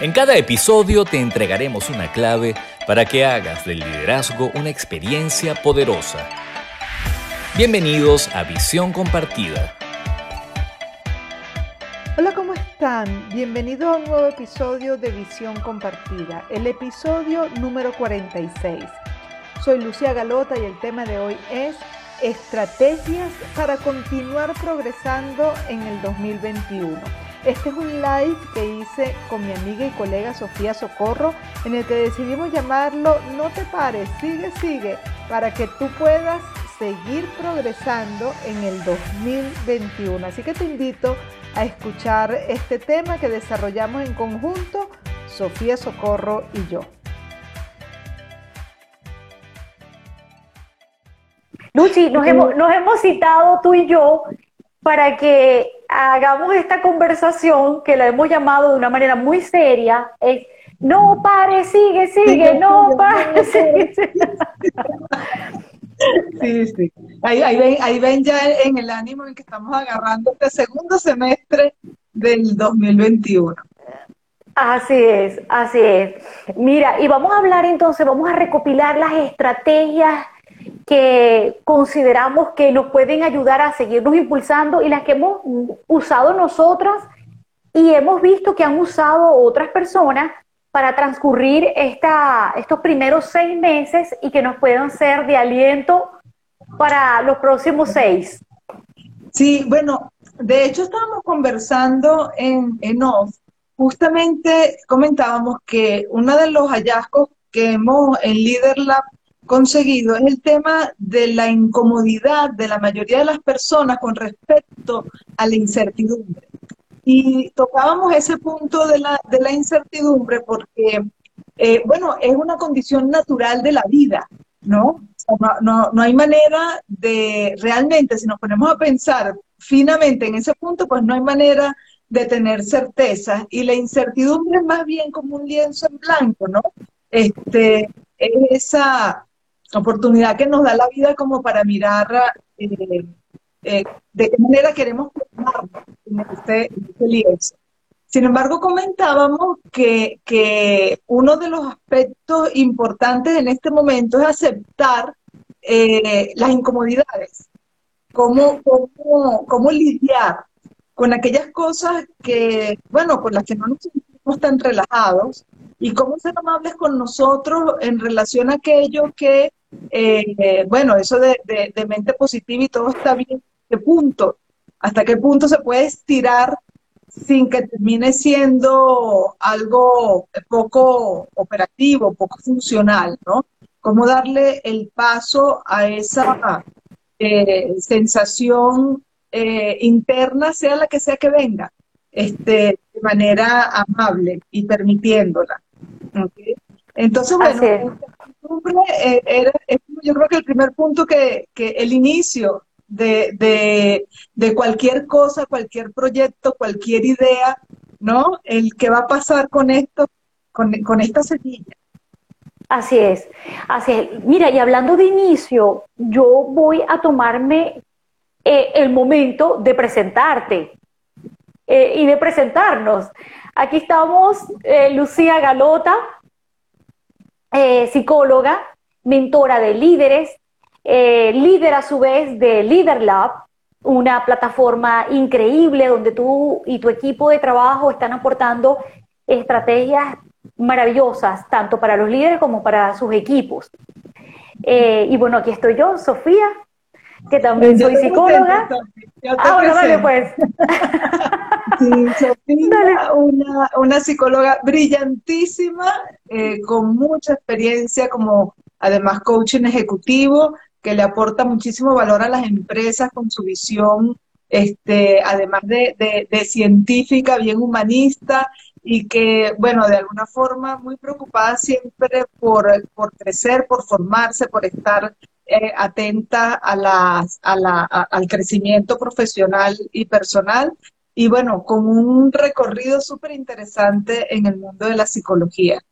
En cada episodio te entregaremos una clave para que hagas del liderazgo una experiencia poderosa. Bienvenidos a Visión Compartida. Hola, ¿cómo están? Bienvenidos a un nuevo episodio de Visión Compartida, el episodio número 46. Soy Lucía Galota y el tema de hoy es estrategias para continuar progresando en el 2021. Este es un live que hice con mi amiga y colega Sofía Socorro, en el que decidimos llamarlo No te pares, sigue, sigue, para que tú puedas seguir progresando en el 2021. Así que te invito a escuchar este tema que desarrollamos en conjunto, Sofía Socorro y yo. Luchi, nos hemos, nos hemos citado tú y yo para que hagamos esta conversación que la hemos llamado de una manera muy seria, es no pare, sigue, sigue, no pare, sigue. Sí, sí. Ahí, ven, ahí ven ya en el ánimo en que estamos agarrando este segundo semestre del 2021. Así es, así es. Mira, y vamos a hablar entonces, vamos a recopilar las estrategias que consideramos que nos pueden ayudar a seguirnos impulsando y las que hemos usado nosotras y hemos visto que han usado otras personas para transcurrir esta, estos primeros seis meses y que nos puedan ser de aliento para los próximos seis. Sí, bueno, de hecho estábamos conversando en, en off, justamente comentábamos que uno de los hallazgos que hemos en Leader Lab conseguido es el tema de la incomodidad de la mayoría de las personas con respecto a la incertidumbre. Y tocábamos ese punto de la, de la incertidumbre porque, eh, bueno, es una condición natural de la vida, ¿no? No, no hay manera de, realmente, si nos ponemos a pensar finamente en ese punto, pues no hay manera de tener certeza. Y la incertidumbre es más bien como un lienzo en blanco, ¿no? Este, es esa, oportunidad que nos da la vida como para mirar eh, eh, de qué manera queremos formarnos en este, este lienzo. Sin embargo, comentábamos que, que, uno de los aspectos importantes en este momento es aceptar eh, las incomodidades, cómo, cómo, cómo lidiar con aquellas cosas que, bueno, con las que no nos sentimos tan relajados y cómo ser amables con nosotros en relación a aquello que eh, bueno, eso de, mente positiva y todo está bien, ¿qué punto? ¿Hasta qué punto se puede estirar sin que termine siendo algo poco operativo, poco funcional, ¿no? ¿Cómo darle el paso a esa eh, sensación eh, interna, sea la que sea que venga, este, de manera amable y permitiéndola? Entonces, bueno, eh, yo creo que el primer punto que, el inicio de, cualquier cosa, cualquier proyecto, cualquier idea, ¿no? El que va a pasar con esto, con, esta semilla. Así es, así es. Mira, y hablando de inicio, yo voy a tomarme eh, el momento de presentarte eh, y de presentarnos. Aquí estamos, Lucía Galota, eh, psicóloga, mentora de líderes, eh, líder a su vez de Leader Lab, una plataforma increíble donde tú y tu equipo de trabajo están aportando estrategias maravillosas, tanto para los líderes como para sus equipos. Eh, y bueno, aquí estoy yo, Sofía, que también soy psicóloga. ah, bueno, vale, pues. Sofía, una, una, psicóloga brillantísima, eh, con mucha experiencia como además coaching ejecutivo, que le aporta muchísimo valor a las empresas con su visión, este, además de, de, científica, bien humanista, y que, bueno, de alguna forma muy preocupada siempre por, por crecer, por formarse, por estar eh, atenta a las, a la, al crecimiento profesional y personal y bueno, con un recorrido súper interesante en el mundo de la psicología.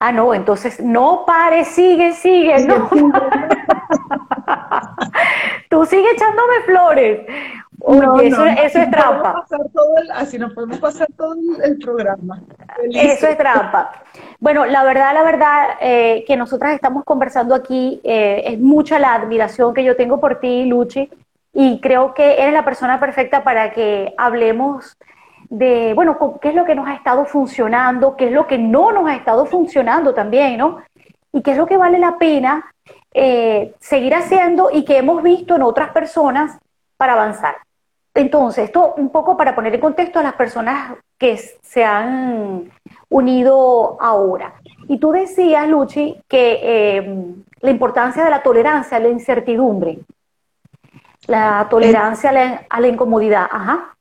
Ah, no, entonces no pare, sigue, sigue, no. Tú sigue echándome flores. Oye, eso, es trampa. así nos podemos pasar todo el, programa. Eso es trampa. Bueno, la verdad, la verdad, eh, que nosotras estamos conversando aquí, eh, es mucha la admiración que yo tengo por ti, Luchi, y creo que eres la persona perfecta para que hablemos de, bueno, qué es lo que nos ha estado funcionando, qué es lo que no nos ha estado funcionando también, ¿no? Y qué es lo que vale la pena eh, seguir haciendo y que hemos visto en otras personas para avanzar. Entonces, esto un poco para poner en contexto a las personas que se han unido ahora. Y tú decías, Luchi, que eh, la importancia de la tolerancia a la incertidumbre, la tolerancia a la, incomodidad. Ajá.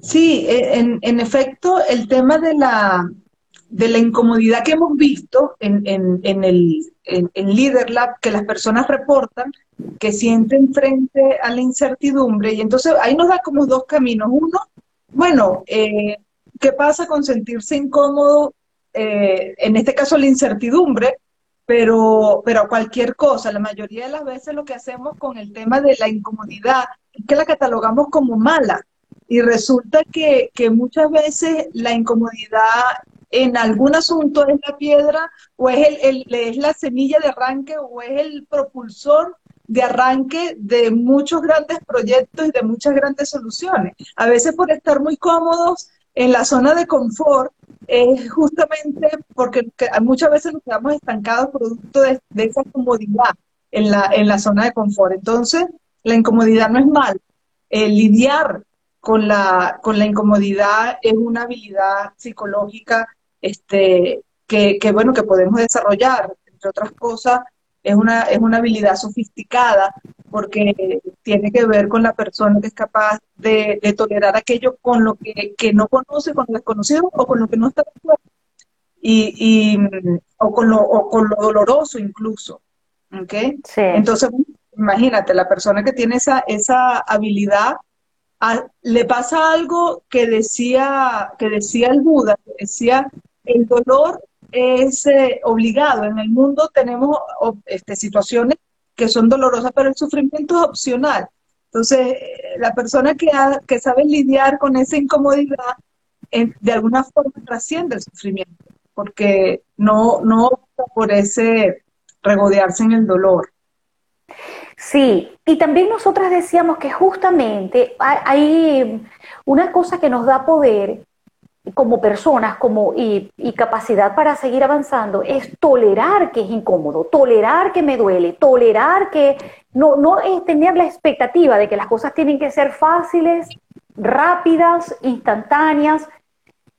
Sí, e, en, efecto, el tema de la, de la incomodidad que hemos visto en, en, el en, Leader Lab, que las personas reportan, que sienten frente a la incertidumbre. Y entonces ahí nos da como dos caminos. Uno, bueno, eh, ¿qué pasa con sentirse incómodo? Eh, en este caso la incertidumbre, pero, pero cualquier cosa. La mayoría de las veces lo que hacemos con el tema de la incomodidad es que la catalogamos como mala. Y resulta que, que muchas veces la incomodidad en algún asunto es la piedra o es, el, es la semilla de arranque o es el propulsor de arranque de muchos grandes proyectos y de muchas grandes soluciones. A veces por estar muy cómodos en la zona de confort, es justamente porque muchas veces nos quedamos estancados producto de, esa comodidad en la, en la zona de confort. Entonces, la incomodidad no es mal. lidiar con la, con la incomodidad es una habilidad psicológica este, que, que, bueno, que podemos desarrollar, entre otras cosas, es una, es una habilidad sofisticada porque tiene que ver con la persona que es capaz de, tolerar aquello con lo que, no conoce, con lo desconocido o con lo que no está de acuerdo. Y, o, con lo, o con lo doloroso incluso. ¿okay? Entonces, imagínate, la persona que tiene esa, esa habilidad, le pasa algo que decía, que decía el Buda, decía, el dolor es eh, obligado. En el mundo tenemos este, situaciones que son dolorosas, pero el sufrimiento es opcional. Entonces, la persona que, que sabe lidiar con esa incomodidad, de alguna forma trasciende el sufrimiento, porque no, no opta por ese regodearse en el dolor. Sí, y también nosotras decíamos que justamente hay una cosa que nos da poder como personas como, y, capacidad para seguir avanzando es tolerar que es incómodo, tolerar que me duele, tolerar que no, no es tener la expectativa de que las cosas tienen que ser fáciles, rápidas, instantáneas.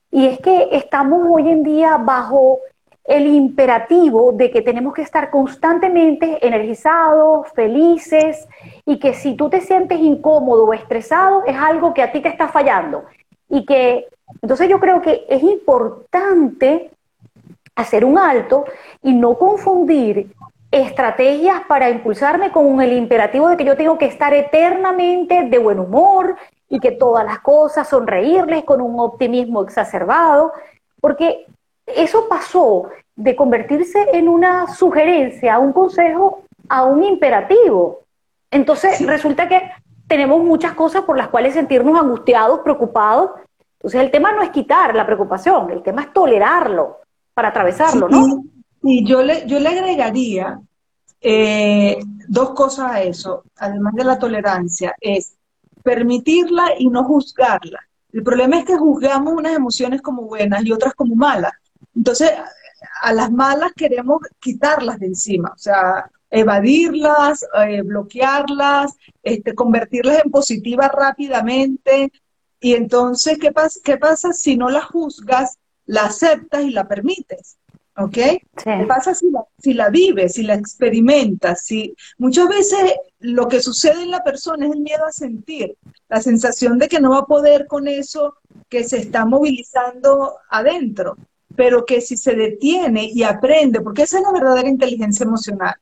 Y es que estamos hoy en día bajo el imperativo de que tenemos que estar constantemente energizados, felices, y que si tú te sientes incómodo o estresado es algo que a ti te está fallando. Y que entonces yo creo que es importante hacer un alto y no confundir estrategias para impulsarme con el imperativo de que yo tengo que estar eternamente de buen humor y que todas las cosas sonreírles con un optimismo exacerbado, porque eso pasó de convertirse en una sugerencia, un consejo, a un imperativo. Entonces resulta que tenemos muchas cosas por las cuales sentirnos angustiados, preocupados, entonces el tema no es quitar la preocupación, el tema es tolerarlo para atravesarlo, ¿no? Y yo le, yo le agregaría eh, dos cosas a eso, además de la tolerancia, es permitirla y no juzgarla. El problema es que juzgamos unas emociones como buenas y otras como malas. Entonces, a las malas queremos quitarlas de encima, o sea, evadirlas, eh, bloquearlas, este, convertirlas en positivas rápidamente, y entonces, ¿qué, pasa, ¿qué pasa si no la juzgas, la aceptas y la permites? ¿Ok? ¿Qué pasa si la, si la vives, si la experimentas? Si, muchas veces lo que sucede en la persona es el miedo a sentir, la sensación de que no va a poder con eso que se está movilizando adentro, pero que si se detiene y aprende, porque esa es la verdadera inteligencia emocional,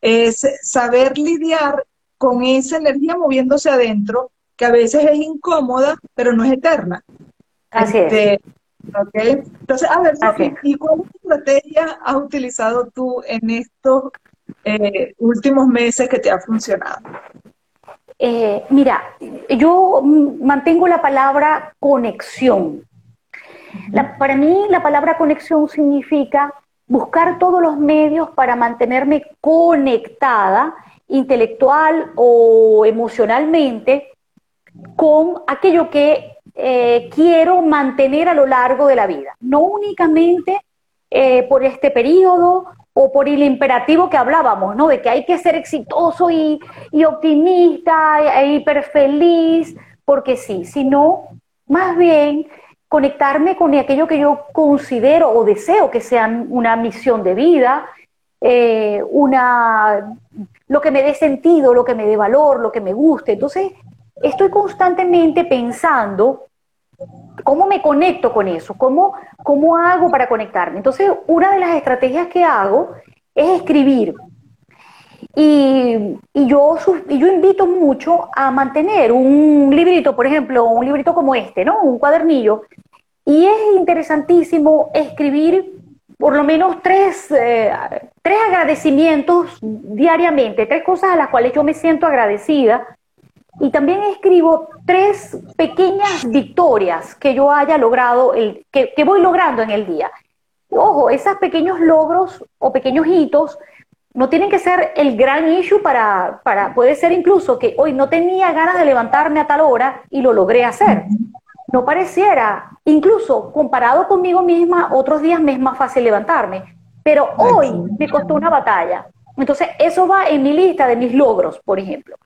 es saber lidiar con esa energía moviéndose adentro que a veces es incómoda, pero no es eterna. Así es. Este, Entonces, a ver, ¿y cuál estrategia has utilizado tú en estos eh, últimos meses que te ha funcionado? Eh, mira, yo mantengo la palabra conexión. para mí la palabra conexión significa buscar todos los medios para mantenerme conectada intelectual o emocionalmente con aquello que eh, quiero mantener a lo largo de la vida, no únicamente eh, por este periodo o por el imperativo que hablábamos, ¿no? De que hay que ser exitoso y, optimista e hiper feliz, porque sí, sino más bien conectarme con aquello que yo considero o deseo que sea una misión de vida, eh, una, lo que me dé sentido, lo que me dé valor, lo que me guste. Entonces, estoy constantemente pensando cómo me conecto con eso, cómo, cómo hago para conectarme. Entonces, una de las estrategias que hago es escribir. Y, yo, invito mucho a mantener un librito, por ejemplo, un librito como este, ¿no? Un cuadernillo. Y es interesantísimo escribir por lo menos tres, eh, tres agradecimientos diariamente, tres cosas a las cuales yo me siento agradecida y también escribo tres pequeñas victorias que yo haya logrado, el, que, voy logrando en el día. Ojo, esos pequeños logros o pequeños hitos no tienen que ser el gran issue para, para, puede ser incluso que hoy no tenía ganas de levantarme a tal hora y lo logré hacer. No pareciera, incluso comparado conmigo misma, otros días me es más fácil levantarme, pero hoy me costó una batalla. Entonces, eso va en mi lista de mis logros, por ejemplo.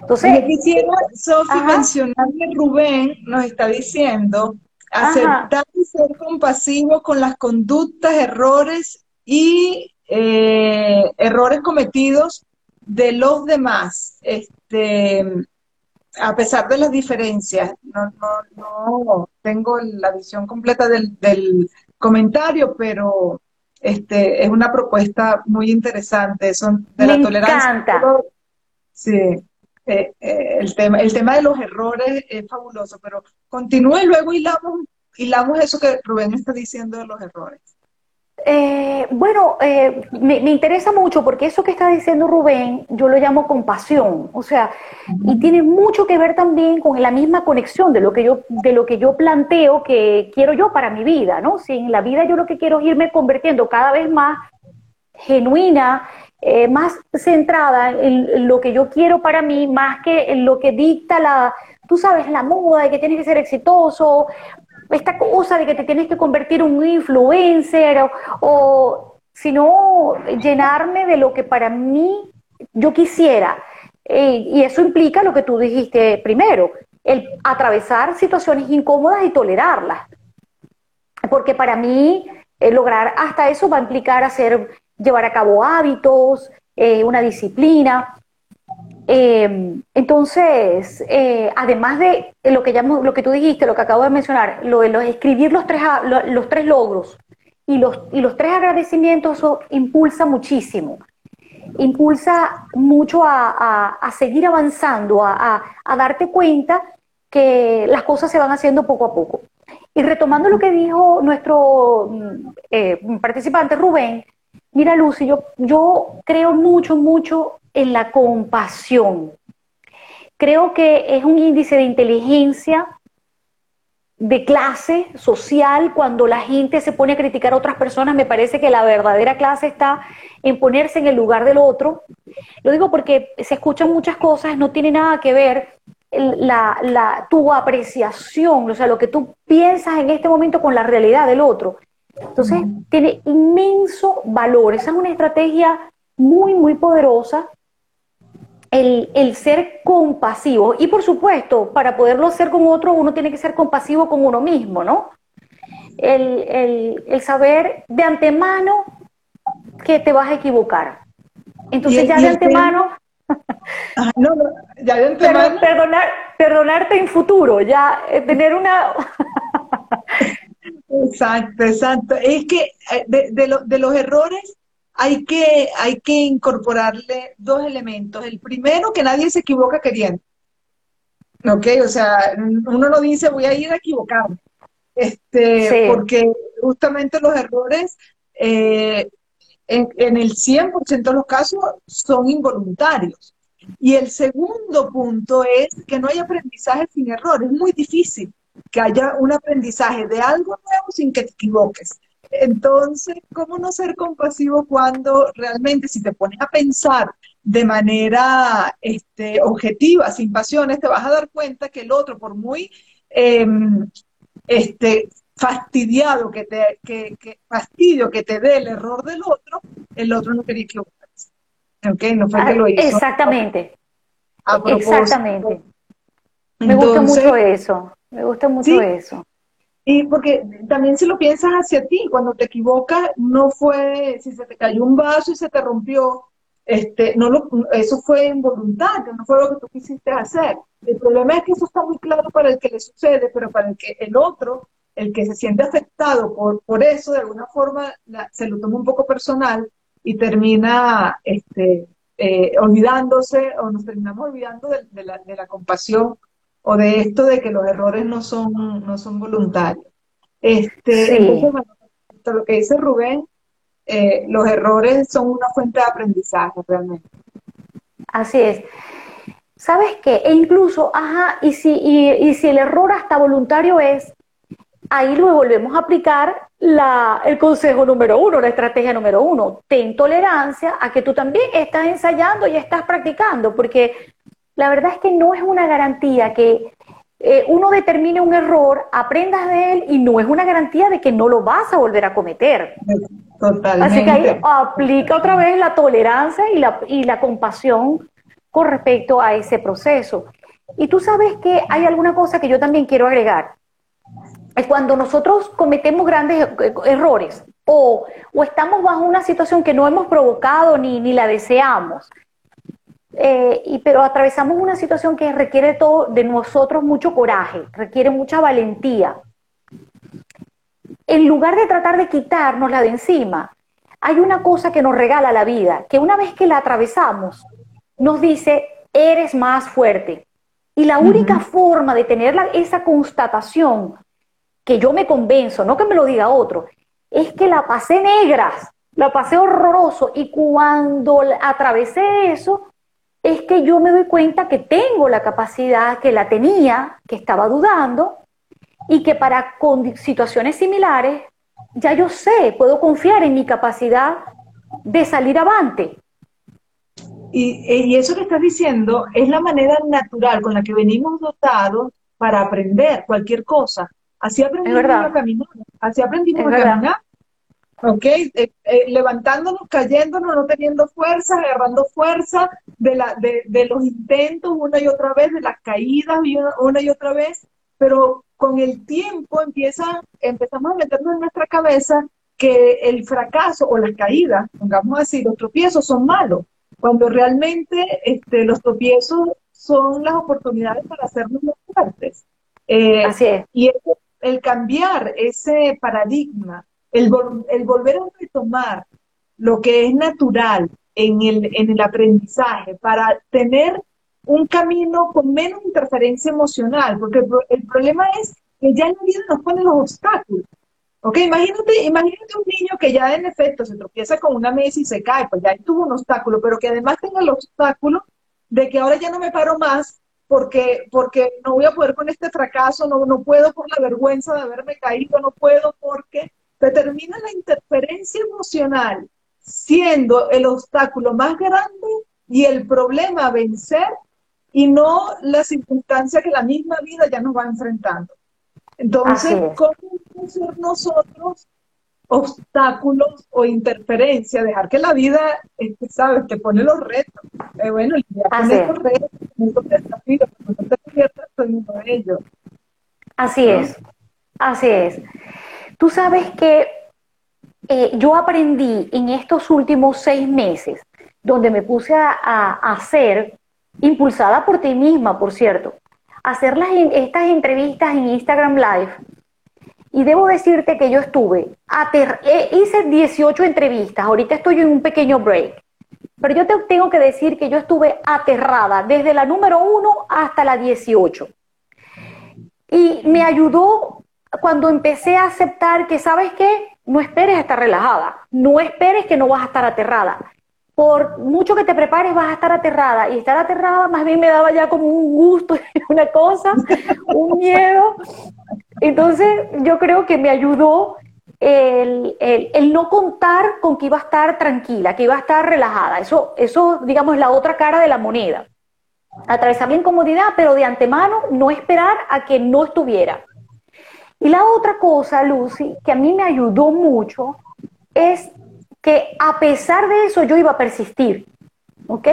Entonces, Yo quisiera, Sofi, mencionar que Rubén nos está diciendo aceptar y ser compasivo con las conductas, errores y eh, errores cometidos de los demás, este, a pesar de las diferencias. No, no, no tengo la visión completa del, del comentario, pero este, es una propuesta muy interesante, son de la tolerancia. Encanta. Sí. Eh, eh, el, tema, el tema de los errores es fabuloso, pero continúe y luego hilamos, hilamos eso que Rubén está diciendo de los errores. Eh, bueno, me, interesa mucho porque eso que está diciendo Rubén, yo lo llamo compasión, o sea, y tiene mucho que ver también con la misma conexión de lo que yo, de lo que yo planteo que quiero yo para mi vida, ¿no? Si en la vida yo lo que quiero es irme convirtiendo cada vez más genuina, eh, más centrada en lo que yo quiero para mí, más que en lo que dicta la, tú sabes, la moda de que tienes que ser exitoso, esta cosa de que te tienes que convertir en un influencer, o, sino llenarme de lo que para mí yo quisiera. Eh, y eso implica lo que tú dijiste primero, el atravesar situaciones incómodas y tolerarlas. Porque para mí eh, lograr hasta eso va a implicar hacer llevar a cabo hábitos, eh, una disciplina. Eh, entonces, eh, además de lo que, llamo, lo que tú dijiste, lo que acabo de mencionar, lo de escribir los tres, los tres logros y los, y los tres agradecimientos, eso impulsa muchísimo. Impulsa mucho a, seguir avanzando, a, a darte cuenta que las cosas se van haciendo poco a poco. Y retomando lo que dijo nuestro mm, participante Rubén, Mira, Lucy, yo, creo mucho, mucho en la compasión. Creo que es un índice de inteligencia de clase social, cuando la gente se pone a criticar a otras personas, me parece que la verdadera clase está en ponerse en el lugar del otro. Lo digo porque se escuchan muchas cosas, no tiene nada que ver la, la, tu apreciación, o sea, lo que tú piensas en este momento con la realidad del otro. Entonces, tiene inmenso valor. Esa es una estrategia muy, muy poderosa. El, ser compasivo. Y por supuesto, para poderlo hacer con otro, uno tiene que ser compasivo con uno mismo, ¿no? El, saber de antemano que te vas a equivocar. Entonces, ya de antemano. no, no, ya de antemano. Perdonar, perdonarte en futuro, ya eh, tener una. Exacto, exacto. Es que eh, de, de, los errores hay que, hay que incorporarle dos elementos. El primero, que nadie se equivoca queriendo. ¿Ok? O sea, uno no dice voy a ir a equivocarme. Este, Porque justamente los errores eh, en, en, el 100% de los casos son involuntarios. Y el segundo punto es que no hay aprendizaje sin error. Es muy difícil que haya un aprendizaje de algo nuevo sin que te equivoques. Entonces, ¿cómo no ser compasivo cuando realmente si te pones a pensar de manera este, objetiva, sin pasiones, te vas a dar cuenta que el otro, por muy em, este, fastidiado que te, que, fastidio que te dé el error del otro, el otro no quería equivocarse. ¿Ok? No fue que lo hizo. Exactamente. Exactamente. Me gusta mucho eso. Me gusta mucho eso. Y porque también si lo piensas hacia ti, cuando te equivocas, no fue, si se te cayó un vaso y se te rompió, este, no lo, eso fue involuntario, no fue lo que tú quisiste hacer. El problema es que eso está muy claro para el que le sucede, pero para el que el otro, el que se siente afectado por, por eso, de alguna forma se lo toma un poco personal y termina este, eh, olvidándose o nos terminamos olvidando de, la, de la compasión o de esto de que los errores no son, no son voluntarios. Este, entonces, lo que dice Rubén, eh, los errores son una fuente de aprendizaje realmente. Así es. ¿Sabes qué? E incluso, ajá, y si, y, si el error hasta voluntario es, ahí lo volvemos a aplicar la, el consejo número uno, la estrategia número uno. Ten tolerancia a que tú también estás ensayando y estás practicando, porque la verdad es que no es una garantía que eh, uno determine un error, aprendas de él y no es una garantía de que no lo vas a volver a cometer. Totalmente. Así que ahí aplica otra vez la tolerancia y la, y la compasión con respecto a ese proceso. Y tú sabes que hay alguna cosa que yo también quiero agregar. Es cuando nosotros cometemos grandes errores o, o estamos bajo una situación que no hemos provocado ni, ni la deseamos eh, y, pero atravesamos una situación que requiere todo de nosotros mucho coraje, requiere mucha valentía. En lugar de tratar de quitarnos la de encima, hay una cosa que nos regala la vida, que una vez que la atravesamos, nos dice, eres más fuerte. Y la única forma de tener esa constatación, que yo me convenzo, no que me lo diga otro, es que la pasé negras, la pasé horroroso y cuando atravesé eso, es que yo me doy cuenta que tengo la capacidad, que la tenía, que estaba dudando, y que para situaciones similares ya yo sé, puedo confiar en mi capacidad de salir avante. Y, eso que estás diciendo es la manera natural con la que venimos dotados para aprender cualquier cosa. Así aprendimos a caminar, así aprendimos a caminar, ¿ok? Eh, eh, levantándonos, cayéndonos, no teniendo fuerza, agarrando fuerza de, la, de, de, los intentos una y otra vez, de las caídas una, y otra vez, pero con el tiempo empieza, empezamos a meternos en nuestra cabeza que el fracaso o las caídas, pongamos así, los tropiezos son malos, cuando realmente este, los tropiezos son las oportunidades para hacernos más fuertes. Eh, así es. Y el, el cambiar ese paradigma el, volver a retomar lo que es natural en el, en el aprendizaje para tener un camino con menos interferencia emocional, porque el, problema es que ya en la vida nos ponen los obstáculos. Ok, imagínate, imagínate un niño que ya en efecto se tropieza con una mesa y se cae, pues ya tuvo un obstáculo, pero que además tenga el obstáculo de que ahora ya no me paro más porque, porque no voy a poder con este fracaso, no, no puedo por la vergüenza de haberme caído, no puedo porque determina la interferencia emocional siendo el obstáculo más grande y el problema a vencer y no la circunstancia que la misma vida ya nos va enfrentando. Entonces, ¿cómo ser nosotros obstáculos o interferencia? Dejar que la vida, este, ¿sabes? Te pone los retos. Eh, bueno, ya pone los retos, los desafíos, no te conviertas en uno de ellos. Así es, así es. Tú sabes que eh, yo aprendí en estos últimos seis meses, donde me puse a, hacer, impulsada por ti misma, por cierto, hacer estas entrevistas en Instagram Live. Y debo decirte que yo estuve, eh, hice 18 entrevistas, ahorita estoy en un pequeño break, pero yo te tengo que decir que yo estuve aterrada desde la número 1 hasta la 18. Y me ayudó cuando empecé a aceptar que, ¿sabes qué? No esperes estar relajada, no esperes que no vas a estar aterrada. por mucho que te prepares vas a estar aterrada y estar aterrada más bien me daba ya como un gusto, una cosa, un miedo. Entonces yo creo que me ayudó el, el, no contar con que iba a estar tranquila, que iba a estar relajada. Eso, eso, digamos, es la otra cara de la moneda. Atravesar la incomodidad, pero de antemano no esperar a que no estuviera. Y la otra cosa, Lucy, que a mí me ayudó mucho, es que a pesar de eso yo iba a persistir. ¿Ok?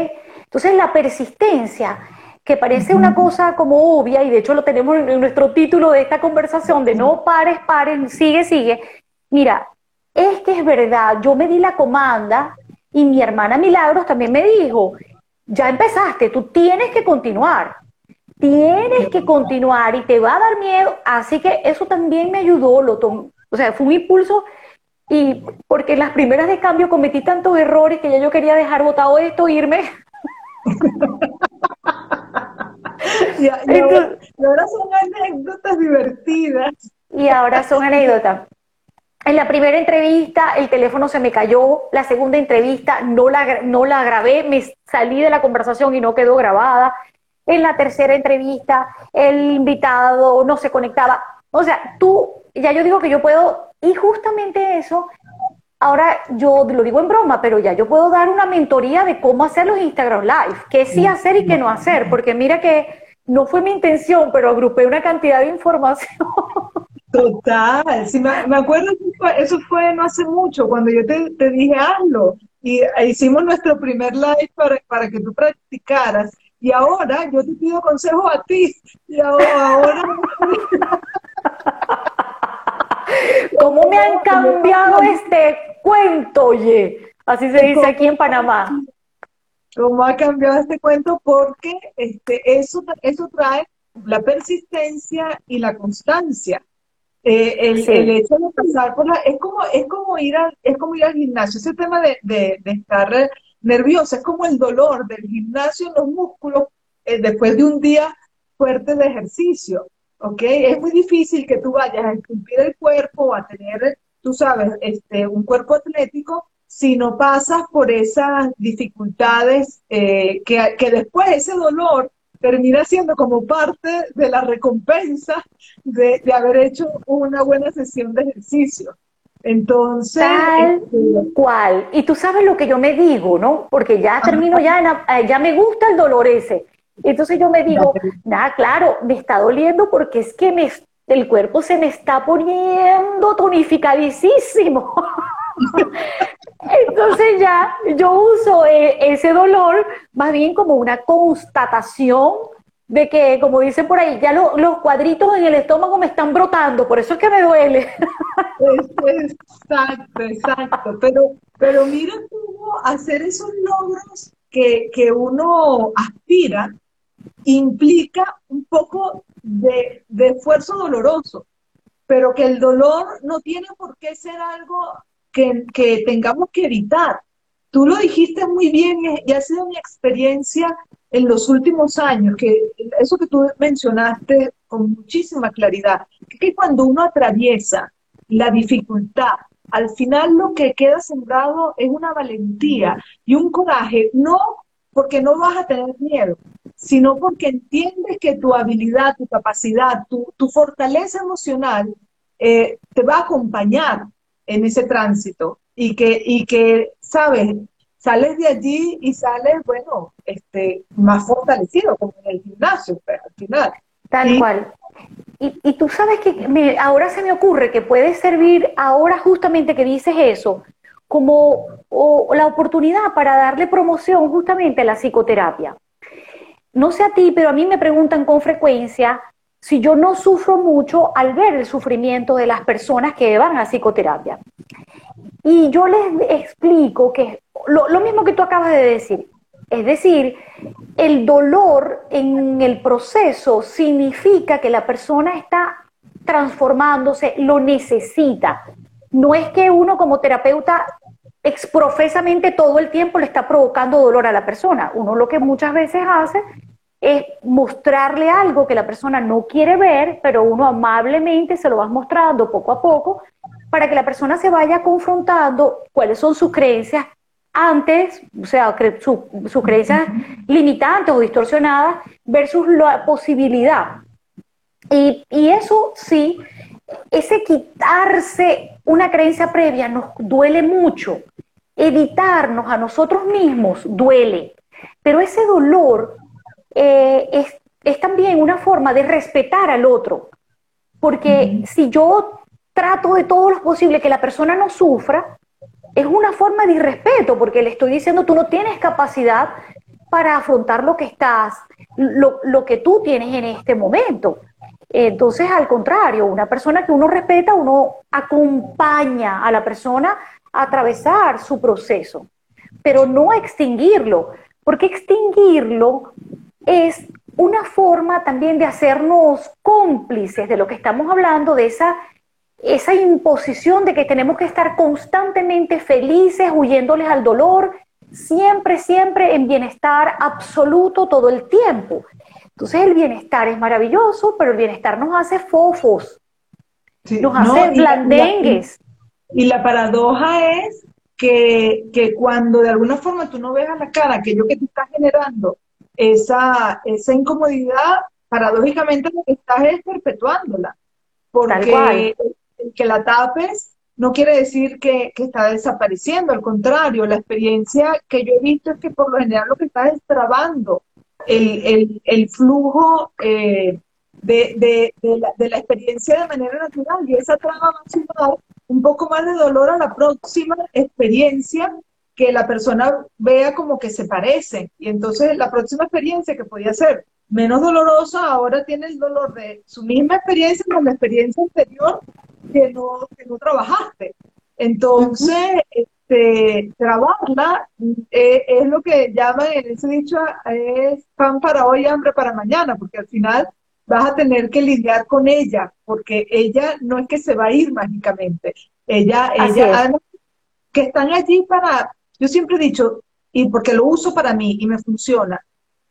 Entonces la persistencia, que parece una cosa como obvia, y de hecho lo tenemos en nuestro título de esta conversación, de no pares, pares, sigue, sigue. Mira, es que es verdad, yo me di la comanda y mi hermana Milagros también me dijo, ya empezaste, tú tienes que continuar tienes que continuar y te va a dar miedo, así que eso también me ayudó, lo o sea, fue un impulso y porque en las primeras de cambio cometí tantos errores que ya yo quería dejar botado esto, irme. y, ahora, son anécdotas divertidas. Y ahora son anécdotas. En la primera entrevista el teléfono se me cayó, la segunda entrevista no la, no la grabé, me salí de la conversación y no quedó grabada en la tercera entrevista el invitado no se conectaba. O sea, tú, ya yo digo que yo puedo, y justamente eso, ahora yo lo digo en broma, pero ya yo puedo dar una mentoría de cómo hacer los Instagram Live, qué sí hacer y qué no hacer, porque mira que no fue mi intención, pero agrupé una cantidad de información. Total, sí, me, acuerdo que eso fue no hace mucho, cuando yo te, te dije hazlo, y hicimos nuestro primer live para, para que tú practicaras. Y ahora yo te pido consejo a ti. Y ahora... ¿Cómo me han cambiado este cuento, oye? Así se dice aquí en Panamá. ¿Cómo ha cambiado este cuento? Porque este, eso, eso trae la persistencia y la constancia. Eh, el, hecho de pasar por la, es como es como ir al es como ir al gimnasio ese tema de, de, de estar nerviosa, es como el dolor del gimnasio en los músculos eh, después de un día fuerte de ejercicio, ¿ok? Es muy difícil que tú vayas a esculpir el cuerpo o a tener, tú sabes, este, un cuerpo atlético si no pasas por esas dificultades eh, que, que después ese dolor termina siendo como parte de la recompensa de, de haber hecho una buena sesión de ejercicio. Entonces. Tal este, cual. Y tú sabes lo que yo me digo, ¿no? Porque ya termino, ya, eh, ya me gusta el dolor ese. Entonces yo me digo, nada, claro, me está doliendo porque es que me, el cuerpo se me está poniendo tonificadísimo. Entonces ya yo uso eh, ese dolor más bien como una constatación de que, como dicen por ahí, ya los cuadritos en el estómago me están brotando, por eso es que me duele. Exacto, exacto. Pero, pero mira cómo hacer esos logros que, que uno aspira implica un poco de, de esfuerzo doloroso, pero que el dolor no tiene por qué ser algo que, que tengamos que evitar. Tú lo dijiste muy bien y ha sido mi experiencia en los últimos años, que eso que tú mencionaste con muchísima claridad, que cuando uno atraviesa la dificultad, al final lo que queda sembrado es una valentía y un coraje, no porque no vas a tener miedo, sino porque entiendes que tu habilidad, tu capacidad, tu, tu fortaleza emocional eh, te va a acompañar en ese tránsito y que, y que, sabes, sales de allí y sales, bueno, este, más fortalecido, como en el gimnasio, pero al final. Tal cual. Y, tú sabes que ahora se me ocurre que puede servir, ahora justamente que dices eso, como la oportunidad para darle promoción justamente a la psicoterapia. No sé a ti, pero a mí me preguntan con frecuencia si yo no sufro mucho al ver el sufrimiento de las personas que van a psicoterapia. Y yo les explico que lo, mismo que tú acabas de decir, es decir, el dolor en el proceso significa que la persona está transformándose, lo necesita. No es que uno como terapeuta exprofesamente todo el tiempo le está provocando dolor a la persona. Uno lo que muchas veces hace es mostrarle algo que la persona no quiere ver, pero uno amablemente se lo va mostrando poco a poco para que la persona se vaya confrontando cuáles son sus creencias antes, o sea, sus creencias limitantes o distorsionadas versus la posibilidad. Y, y, eso sí, ese quitarse una creencia previa nos duele mucho. Evitarnos a nosotros mismos duele. Pero ese dolor eh, es, es, también una forma de respetar al otro. Porque si yo trato de todo lo posible que la persona no sufra, es una forma de irrespeto, porque le estoy diciendo, tú no tienes capacidad para afrontar lo que estás, lo, lo que tú tienes en este momento. Entonces, al contrario, una persona que uno respeta, uno acompaña a la persona a atravesar su proceso, pero no extinguirlo, porque extinguirlo es una forma también de hacernos cómplices de lo que estamos hablando, de esa, esa imposición de que tenemos que estar constantemente felices, huyéndoles al dolor, siempre, siempre en bienestar absoluto todo el tiempo. Entonces el bienestar es maravilloso, pero el bienestar nos hace fofos, nos hace blandengues. Y la, paradoja es que, cuando de alguna forma tú no ves a la cara aquello que te está generando esa, esa incomodidad, paradójicamente lo que estás es perpetuándola. Porque el que la tapes no quiere decir que, que, está desapareciendo, al contrario, la experiencia que yo he visto es que por lo general lo que estás es trabando el, el, flujo eh, de, la, de, la, experiencia de manera natural. Y esa trama va a sumar un poco más de dolor a la próxima experiencia que la persona vea como que se parecen. Y entonces la próxima experiencia que podía ser menos dolorosa, ahora tiene el dolor de su misma experiencia con la experiencia anterior que no, que no trabajaste. Entonces, este, trabajarla eh, es lo que llaman en ese dicho, es pan para hoy, hambre para mañana, porque al final vas a tener que lidiar con ella, porque ella no es que se va a ir mágicamente, ella, ella, que están allí para, yo siempre he dicho, y porque lo uso para mí y me funciona,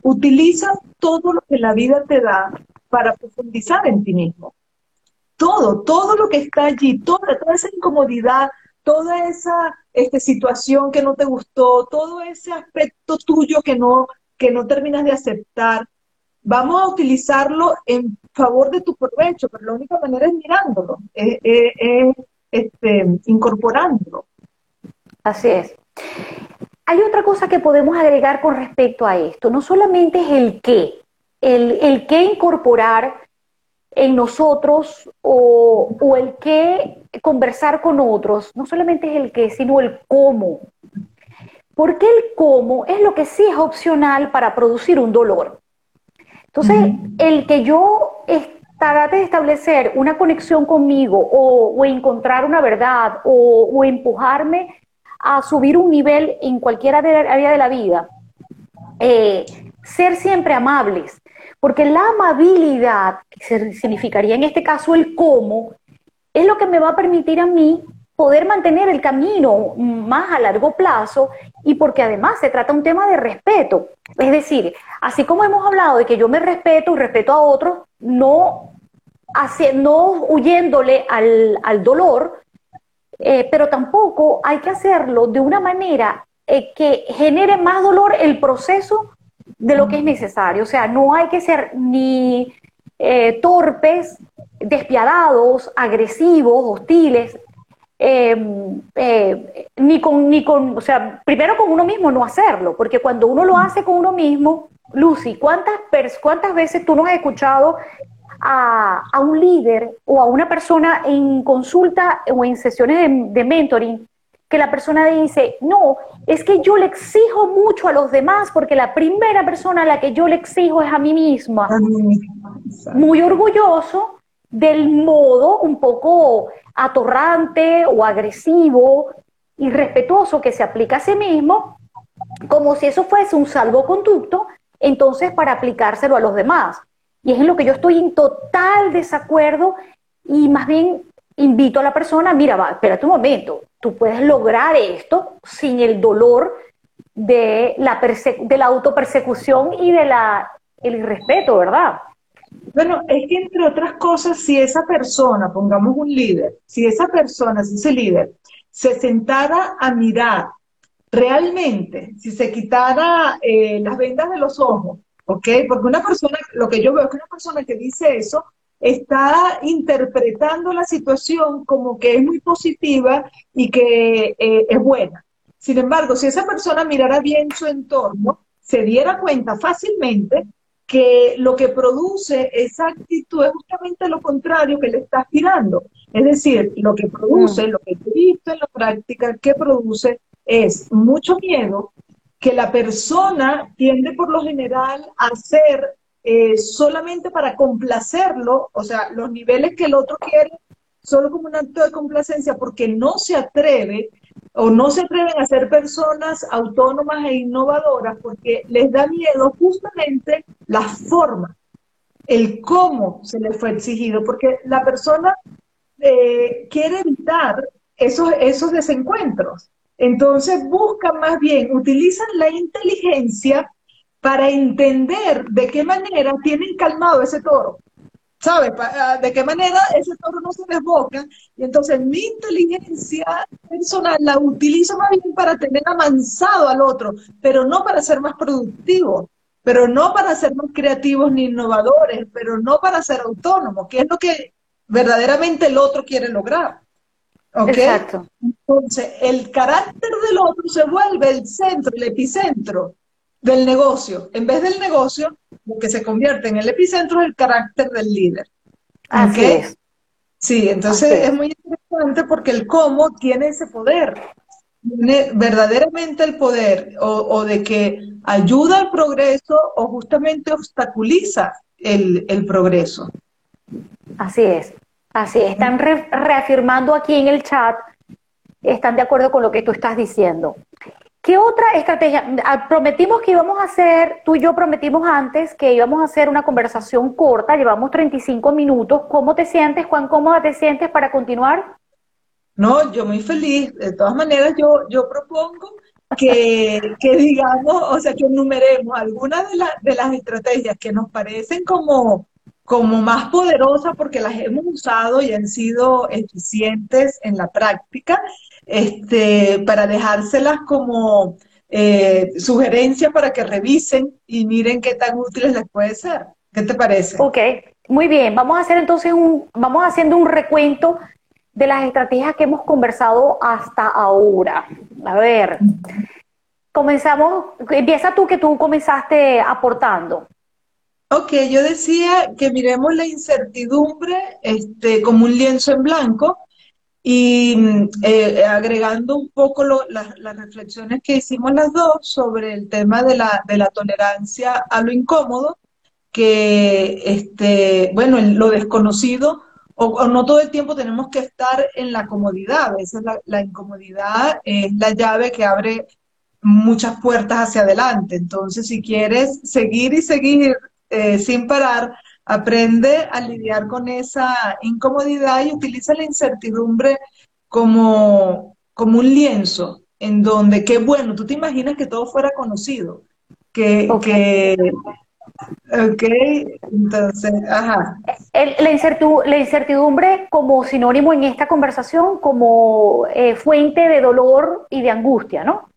utiliza todo lo que la vida te da para profundizar en ti mismo. Todo, todo lo que está allí, toda, toda esa incomodidad, toda esa este, situación que no te gustó, todo ese aspecto tuyo que no, que no terminas de aceptar, vamos a utilizarlo en favor de tu provecho, pero la única manera es mirándolo, es, este, incorporándolo. Así es. Hay otra cosa que podemos agregar con respecto a esto, no solamente es el qué, el, el qué incorporar en nosotros o, el qué conversar con otros, no solamente es el qué, sino el cómo. Porque el cómo es lo que sí es opcional para producir un dolor. Entonces, el que yo trate de establecer una conexión conmigo o, encontrar una verdad o, empujarme a subir un nivel en cualquier área de la vida, eh, ser siempre amables, porque la amabilidad, que significaría en este caso el cómo, es lo que me va a permitir a mí poder mantener el camino más a largo plazo y porque además se trata un tema de respeto. Es decir, así como hemos hablado de que yo me respeto y respeto a otros, no, no huyéndole al, dolor, eh, pero tampoco hay que hacerlo de una manera eh, que genere más dolor el proceso de lo que es necesario. O sea, no hay que ser ni eh, torpes, despiadados, agresivos, hostiles, em, ni, con, ni con, o sea, primero con uno mismo no hacerlo, porque cuando uno lo hace con uno mismo, Lucy, ¿cuántas, cuántas veces tú no has escuchado a, un líder o a una persona en consulta o en sesiones de mentoring que la persona dice, no, es que yo le exijo mucho a los demás porque la primera persona a la que yo le exijo es a mí misma. Muy orgulloso del modo un poco atorrante o agresivo y respetuoso que se aplica a sí mismo, como si eso fuese un salvoconducto, entonces para aplicárselo a los demás. Y es en lo que yo estoy en total desacuerdo y más bien invito a la persona, mira, va, espérate un momento, tú puedes lograr esto sin el dolor de la, de la autopersecución y de la, irrespeto, ¿verdad? Bueno, es que entre otras cosas, si esa persona, pongamos un líder, si esa persona, si ese líder, se sentara a mirar realmente, si se quitara eh, las vendas de los ojos, ¿ok? Porque una persona, lo que yo veo es que una persona que dice eso está interpretando la situación como que es muy positiva y que eh, es buena. Sin embargo, si esa persona mirara bien su entorno, se diera cuenta fácilmente que lo que produce esa actitud es justamente lo contrario que le está aspirando. Es decir, lo que produce, mm. lo que he visto en la práctica, que produce es mucho miedo, que la persona tiende por lo general a hacer eh, solamente para complacerlo, o sea, los niveles que el otro quiere, solo como un acto de complacencia, porque no se atreve o no se atreven a ser personas autónomas e innovadoras porque les da miedo justamente la forma, el cómo se les fue exigido, porque la persona eh, quiere evitar esos, esos desencuentros. Entonces buscan más bien, utilizan la inteligencia para entender de qué manera tienen calmado ese toro. ¿Sabes? Ah, de qué manera ese toro no se desboca. Y entonces mi inteligencia personal la utilizo más bien para tener amansado al otro, pero no para ser más productivo, pero no para ser más creativos ni innovadores, pero no para ser autónomos, que es lo que verdaderamente el otro quiere lograr. Exacto. Entonces, el carácter del otro se vuelve el centro, el epicentro del negocio. En vez del negocio, lo que se convierte en el epicentro es el carácter del líder. Así es. Sí, entonces es. muy interesante porque el cómo tiene ese poder. Tiene verdaderamente el poder o, de que ayuda al progreso o justamente obstaculiza el, progreso. Así es, así es. Están reafirmando aquí en el chat, están de acuerdo con lo que tú estás diciendo. ¿Qué otra estrategia? Ah, prometimos que íbamos a hacer, tú y yo prometimos antes que íbamos a hacer una conversación corta, llevamos 35 minutos. ¿Cómo te sientes? ¿Cuán cómoda te sientes para continuar? No, yo muy feliz. De todas maneras, yo, yo propongo que, que digamos, o sea, que enumeremos algunas de, de las estrategias que nos parecen como, como más poderosas porque las hemos usado y han sido eficientes en la práctica este, para dejárselas como eh, sugerencias para que revisen y miren qué tan útiles les puede ser. ¿Qué te parece? Ok, muy bien. Vamos a hacer entonces un, vamos haciendo un recuento de las estrategias que hemos conversado hasta ahora. A ver, comenzamos, empieza tú que tú comenzaste aportando. Ok, yo decía que miremos la incertidumbre este, como un lienzo en blanco y eh, agregando un poco las reflexiones que hicimos las dos sobre el tema de la, de la tolerancia a lo incómodo, que, este, bueno, lo desconocido, o, no todo el tiempo tenemos que estar en la comodidad, a veces la, incomodidad es la llave que abre muchas puertas hacia adelante. Entonces, si quieres seguir y seguir eh, sin parar, aprende a lidiar con esa incomodidad y utiliza la incertidumbre como, como un lienzo en donde, qué bueno, tú te imaginas que todo fuera conocido, que, Ok, entonces, ajá. la, incertidumbre, como sinónimo en esta conversación, como eh, fuente de dolor y de angustia, ¿no?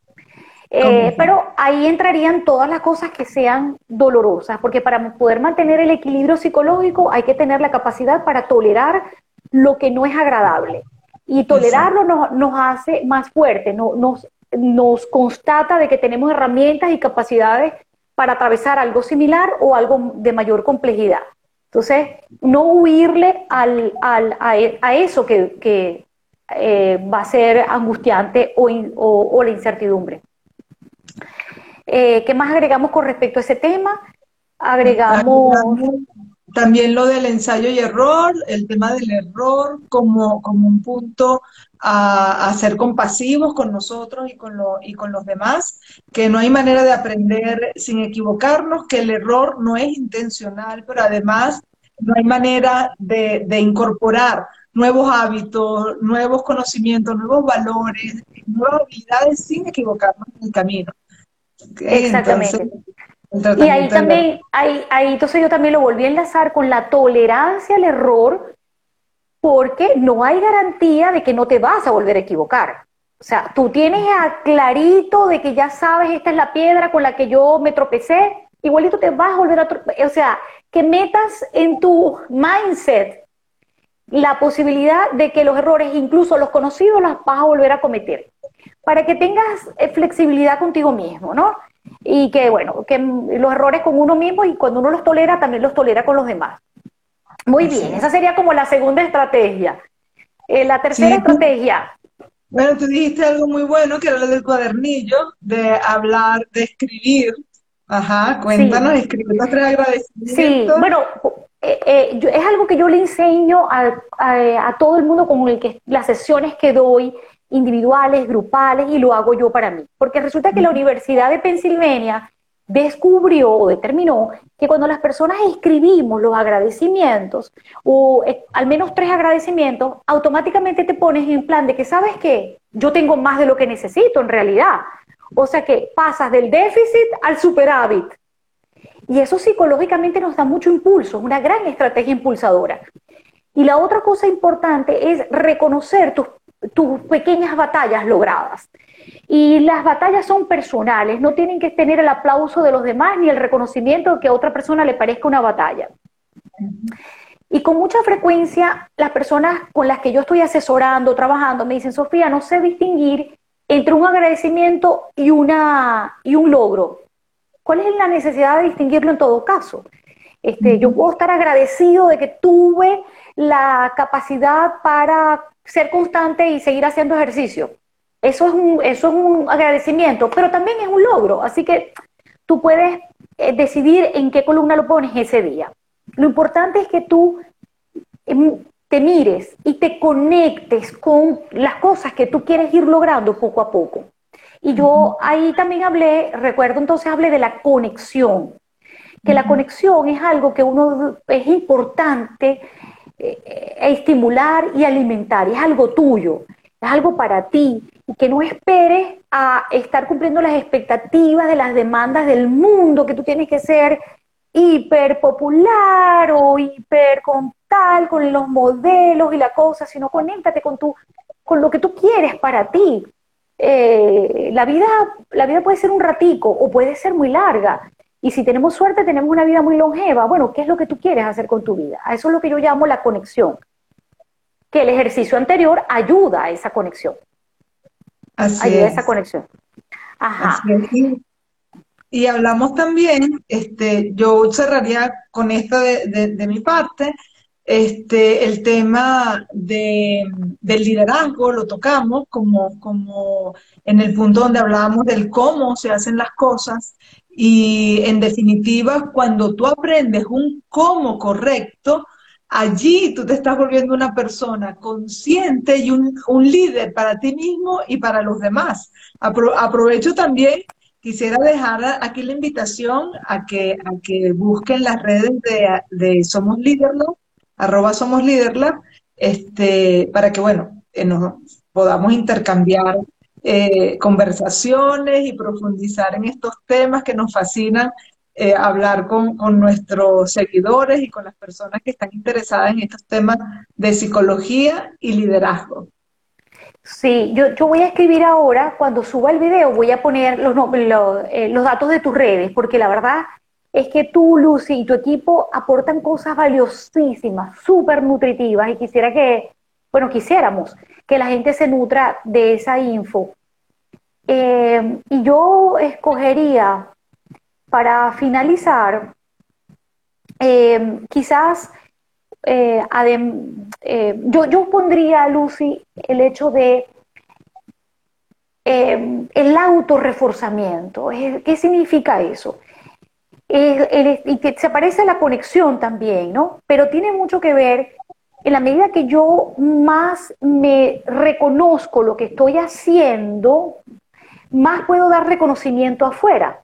Eh, pero ahí entrarían todas las cosas que sean dolorosas, porque para poder mantener el equilibrio psicológico hay que tener la capacidad para tolerar lo que no es agradable. Y tolerarlo nos, hace más fuertes, nos, nos constata de que tenemos herramientas y capacidades para atravesar algo similar o algo de mayor complejidad. Entonces, no huirle al, al, a, eso que, eh, va a ser angustiante o, o la incertidumbre. Eh, ¿Qué más agregamos con respecto a ese tema? Agregamos... También lo del ensayo y error, el tema del error como, como un punto a, ser compasivos con nosotros y con, lo, y con los demás, que no hay manera de aprender sin equivocarnos, que el error no es intencional, pero además no hay manera de, de incorporar nuevos hábitos, nuevos conocimientos, nuevos valores, nuevas habilidades sin equivocarnos en el camino. Exactamente. y ahí también, ahí, ahí entonces yo también lo volví a enlazar con la tolerancia al error, porque no hay garantía de que no te vas a volver a equivocar. O sea, tú tienes a clarito de que ya sabes, esta es la piedra con la que yo me tropecé, igualito te vas a volver a tropezar. O sea, que metas en tu mindset la posibilidad de que los errores, incluso los conocidos, los vas a volver a cometer. Para que tengas eh, flexibilidad contigo mismo, ¿no? Y que, bueno, que los errores con uno mismo y cuando uno los tolera, también los tolera con los demás. Muy bien, esa sería como la segunda estrategia. Eh, la tercera estrategia, bueno, tú dijiste algo muy bueno, que era lo del cuadernillo, de hablar, de escribir. Ajá, cuéntanos, sí. escribir los tres agradecimientos. Sí, bueno, eh, eh, es algo que yo le enseño a, a, todo el mundo con el que las sesiones que doy, individuales, grupales, y lo hago yo para mí. Porque resulta que la Universidad de Pensilvania descubrió o determinó que cuando las personas escribimos los agradecimientos, o eh, al menos tres agradecimientos, automáticamente te pones en plan de que, ¿sabes qué? Yo tengo más de lo que necesito en realidad. O sea que pasas del déficit al superávit. Y eso psicológicamente nos da mucho impulso, es una gran estrategia impulsadora. Y la otra cosa importante es reconocer tus, tus pequeñas batallas logradas. Y las batallas son personales, no tienen que tener el aplauso de los demás ni el reconocimiento de que a otra persona le parezca una batalla. Y con mucha frecuencia las personas con las que yo estoy asesorando, trabajando, me dicen, Sofía, no sé distinguir entre un agradecimiento y, una, y un logro. ¿Cuál es la necesidad de distinguirlo en todo caso? Este, yo puedo estar agradecido de que tuve la capacidad para ser constante y seguir haciendo ejercicio. Eso es, un, eso es un agradecimiento, pero también es un logro. Así que tú puedes eh, decidir en qué columna lo pones ese día. Lo importante es que tú em, te mires y te conectes con las cosas que tú quieres ir logrando poco a poco. Y yo ahí también hablé, recuerdo entonces hablé de la conexión, que la conexión es algo que uno es importante estimular y alimentar, es algo tuyo, es algo para ti y que no esperes a estar cumpliendo las expectativas de las demandas del mundo, que tú tienes que ser hiper popular o hiper con tal, con los modelos y la cosa, sino conéctate con, tu, con lo que tú quieres para ti. Eh, la, vida, la vida puede ser un ratico o puede ser muy larga. Y si tenemos suerte, tenemos una vida muy longeva. Bueno, ¿qué es lo que tú quieres hacer con tu vida? A eso es lo que yo llamo la conexión. Que el ejercicio anterior ayuda a esa conexión. Así esa conexión. Ajá. Y hablamos también, este, yo cerraría con esto de, mi parte, este, el tema de, del liderazgo, lo tocamos como, como en el punto donde hablábamos del cómo se hacen las cosas y en definitiva, cuando tú aprendes un cómo correcto, allí tú te estás volviendo una persona consciente y un, líder para ti mismo y para los demás. aprovecho también, quisiera dejar aquí la invitación a que, a que busquen las redes de, Somos Liderlab, arroba Somos Liderlab, este, para que, bueno, eh, nos podamos intercambiar eh, conversaciones y profundizar en estos temas que nos fascinan eh, hablar con, nuestros seguidores y con las personas que están interesadas en estos temas de psicología y liderazgo. Sí, yo, yo voy a escribir ahora, cuando suba el video, voy a poner los, los, eh, los datos de tus redes, porque la verdad es que tú, Lucy, y tu equipo aportan cosas valiosísimas, súper nutritivas, y quisiera que, bueno, quisiéramos que la gente se nutra de esa info. Eh, y yo escogería para finalizar, eh, quizás eh, eh, yo, yo, pondría, Lucy, el hecho de el autorreforzamiento. ¿Qué significa eso? y se parece a la conexión también, ¿no? Pero tiene mucho que ver en la medida que yo más me reconozco lo que estoy haciendo, más puedo dar reconocimiento afuera.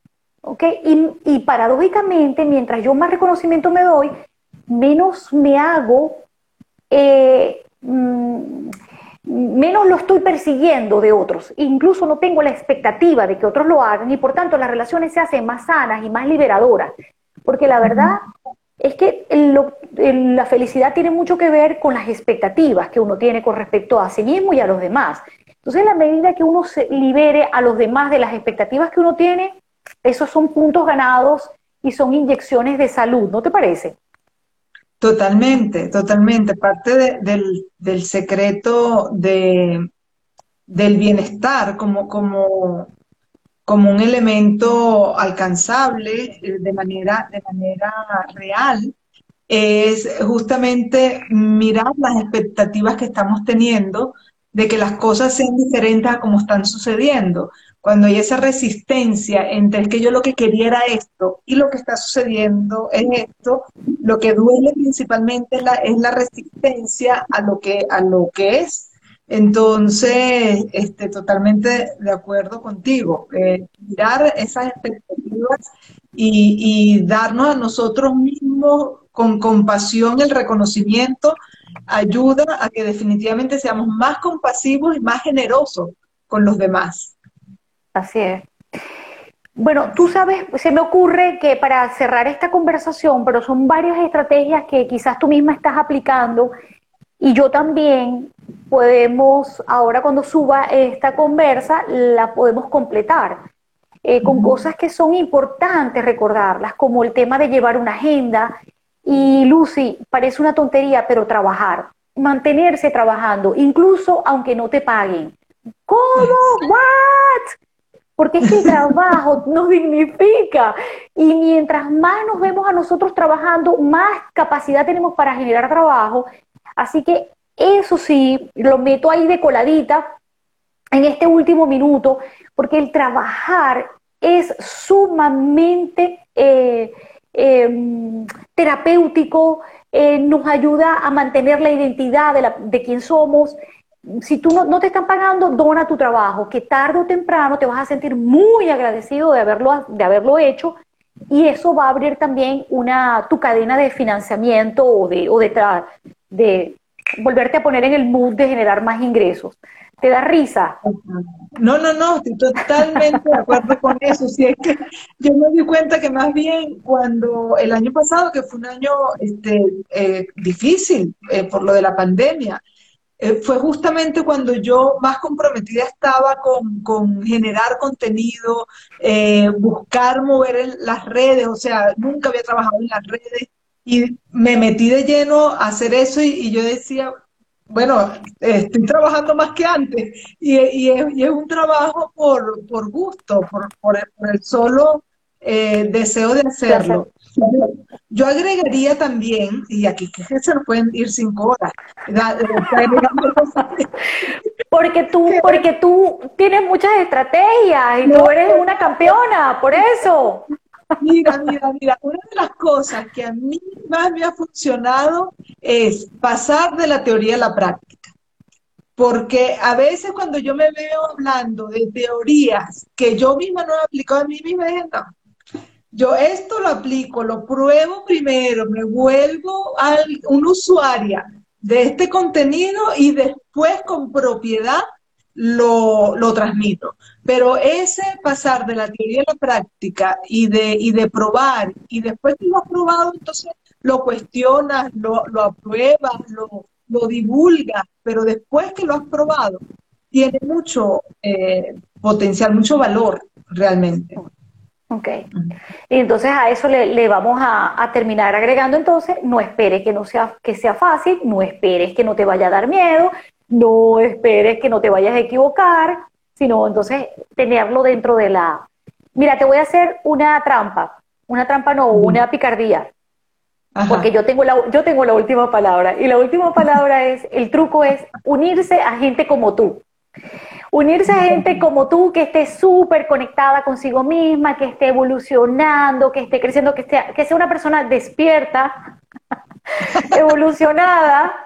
Y, paradójicamente, mientras yo más reconocimiento me doy, menos me hago, eh, mm, menos lo estoy persiguiendo de otros. Incluso no tengo la expectativa de que otros lo hagan y por tanto las relaciones se hacen más sanas y más liberadoras. Porque la verdad es que la felicidad tiene mucho que ver con las expectativas que uno tiene con respecto a sí mismo y a los demás. Entonces, en la medida que uno se libere a los demás de las expectativas que uno tiene, esos son puntos ganados y son inyecciones de salud, ¿no te parece? Totalmente, totalmente. Parte del, secreto de, del bienestar como, como, como un elemento alcanzable eh, de manera, de manera real es justamente mirar las expectativas que estamos teniendo de que las cosas sean diferentes a como están sucediendo. Cuando hay esa resistencia entre que yo lo que quería era esto y lo que está sucediendo es esto, lo que duele principalmente es la, es la resistencia a lo que, a lo que es. Entonces, este, totalmente de acuerdo contigo. Eh, mirar esas expectativas y, y darnos a nosotros mismos con compasión el reconocimiento ayuda a que definitivamente seamos más compasivos y más generosos con los demás. Así es. Bueno, tú sabes, se me ocurre que para cerrar esta conversación, pero son varias estrategias que quizás tú misma estás aplicando y yo también podemos, ahora cuando suba esta conversa, la podemos completar eh, con cosas que son importantes recordarlas, como el tema de llevar una agenda, y Lucy, parece una tontería, pero trabajar, mantenerse trabajando, incluso aunque no te paguen. ¿Cómo? ¿What? Porque es que el trabajo nos dignifica y mientras más nos vemos a nosotros trabajando, más capacidad tenemos para generar trabajo. Así que eso sí, lo meto ahí de coladita en este último minuto, porque el trabajar es sumamente eh, Em, terapéutico, eh, nos ayuda a mantener la identidad de, la, de quién somos. Si tú no, te están pagando, dona tu trabajo, que tarde o temprano te vas a sentir muy agradecido de haberlo, de haberlo hecho y eso va a abrir también una, tu cadena de financiamiento o de, o de volverte a poner en el mood de generar más ingresos. ¿Te da risa? No, no, no, estoy totalmente de acuerdo con eso. Si es que yo me di cuenta que más bien cuando el año pasado, que fue un año este, eh, difícil eh, por lo de la pandemia, eh, fue justamente cuando yo más comprometida estaba con, con generar contenido, buscar mover las redes, o sea, nunca había trabajado en las redes y me metí de lleno a hacer eso y yo decía, bueno, estoy trabajando más que antes y, es, un trabajo por, gusto, por, el solo eh, deseo de hacerlo. Yo agregaría también, y aquí que se nos pueden ir cinco horas, porque tú, porque tú tienes muchas estrategias y tú eres una campeona, por eso. Mira, mira, mira, una de las cosas que a mí más me ha funcionado es pasar de la teoría a la práctica. Porque a veces cuando yo me veo hablando de teorías que yo misma no he aplicado a mí misma, yo esto lo aplico, lo pruebo primero, me vuelvo un usuaria de este contenido y después con propiedad lo, lo transmito. Pero ese pasar de la teoría a la práctica y de, y de probar, y después que lo has probado, entonces lo cuestionas, lo, lo apruebas, lo, lo divulgas, pero después que lo has probado, tiene mucho eh, potencial, mucho valor realmente. Ok. Y entonces a eso le, le vamos a, a, terminar agregando entonces, no esperes que no sea, que sea fácil, no esperes que no te vaya a dar miedo, no esperes que no te vayas a equivocar, sino entonces tenerlo dentro de la... Mira, te voy a hacer una trampa, una trampa no, una picardía, porque yo tengo, la, yo tengo la última palabra, y la última palabra es, el truco es unirse a gente como tú. Unirse a gente como tú que esté súper conectada consigo misma, que esté evolucionando, que esté creciendo, que, esté, que sea una persona despierta, evolucionada,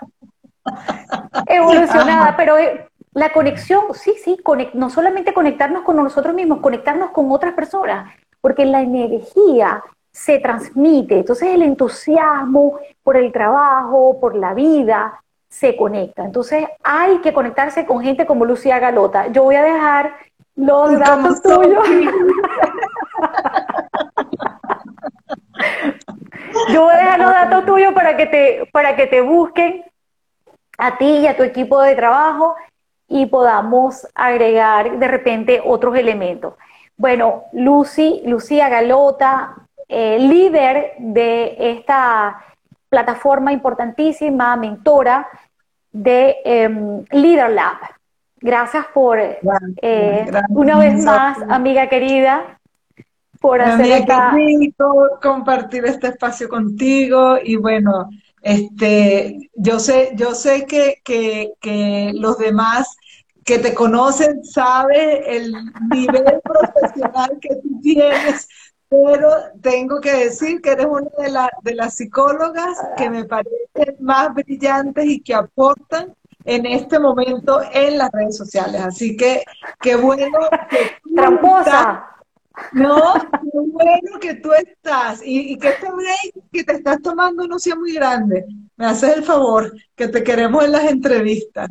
evolucionada, pero eh, la conexión, sí, sí, no solamente conectarnos con nosotros mismos, conectarnos con otras personas, porque la energía se transmite, entonces el entusiasmo por el trabajo, por la vida, se conecta. Entonces hay que conectarse con gente como Lucía Galota. Yo voy a dejar los datos tuyos. Yo voy a dejar los datos tuyos para que te, para que te busquen a ti y a tu equipo de trabajo y podamos agregar de repente otros elementos. Bueno, Lucy, Lucía Galota, eh, líder de esta plataforma importantísima, mentora de eh, Leader Lab. Gracias por, eh, una vez más, amiga querida, por hacer esta... compartir este espacio contigo y bueno, este, yo sé, yo sé que, que, que los demás que te conocen saben el nivel profesional que tú tienes, pero tengo que decir que eres una de, de las psicólogas que me parecen más brillantes y que aportan en este momento en las redes sociales. Así que qué bueno que tú Tramposa. No, qué bueno que tú estás y, que este break que te estás tomando no sea muy grande. Me haces el favor, que te queremos en las entrevistas.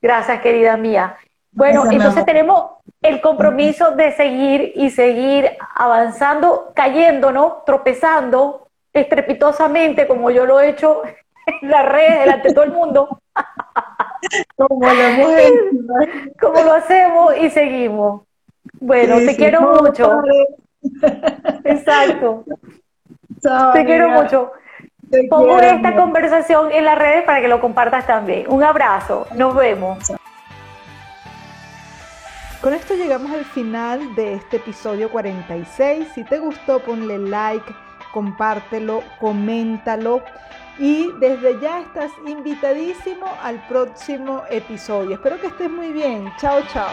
Gracias, querida mía. Bueno, entonces tenemos el compromiso de seguir y seguir avanzando, cayéndonos, tropezando estrepitosamente, como yo lo he hecho en las redes delante de todo el mundo. Como lo hemos Como lo hacemos y seguimos. Bueno, te quiero mucho. Exacto. te quiero mucho. Pongo esta conversación en las redes para que lo compartas también. Un abrazo. Nos vemos. Con esto llegamos al final de este episodio 46. Si te gustó, ponle like, compártelo, coméntalo. Y desde ya estás invitadísimo al próximo episodio. Espero que estés muy bien. Chao, chao.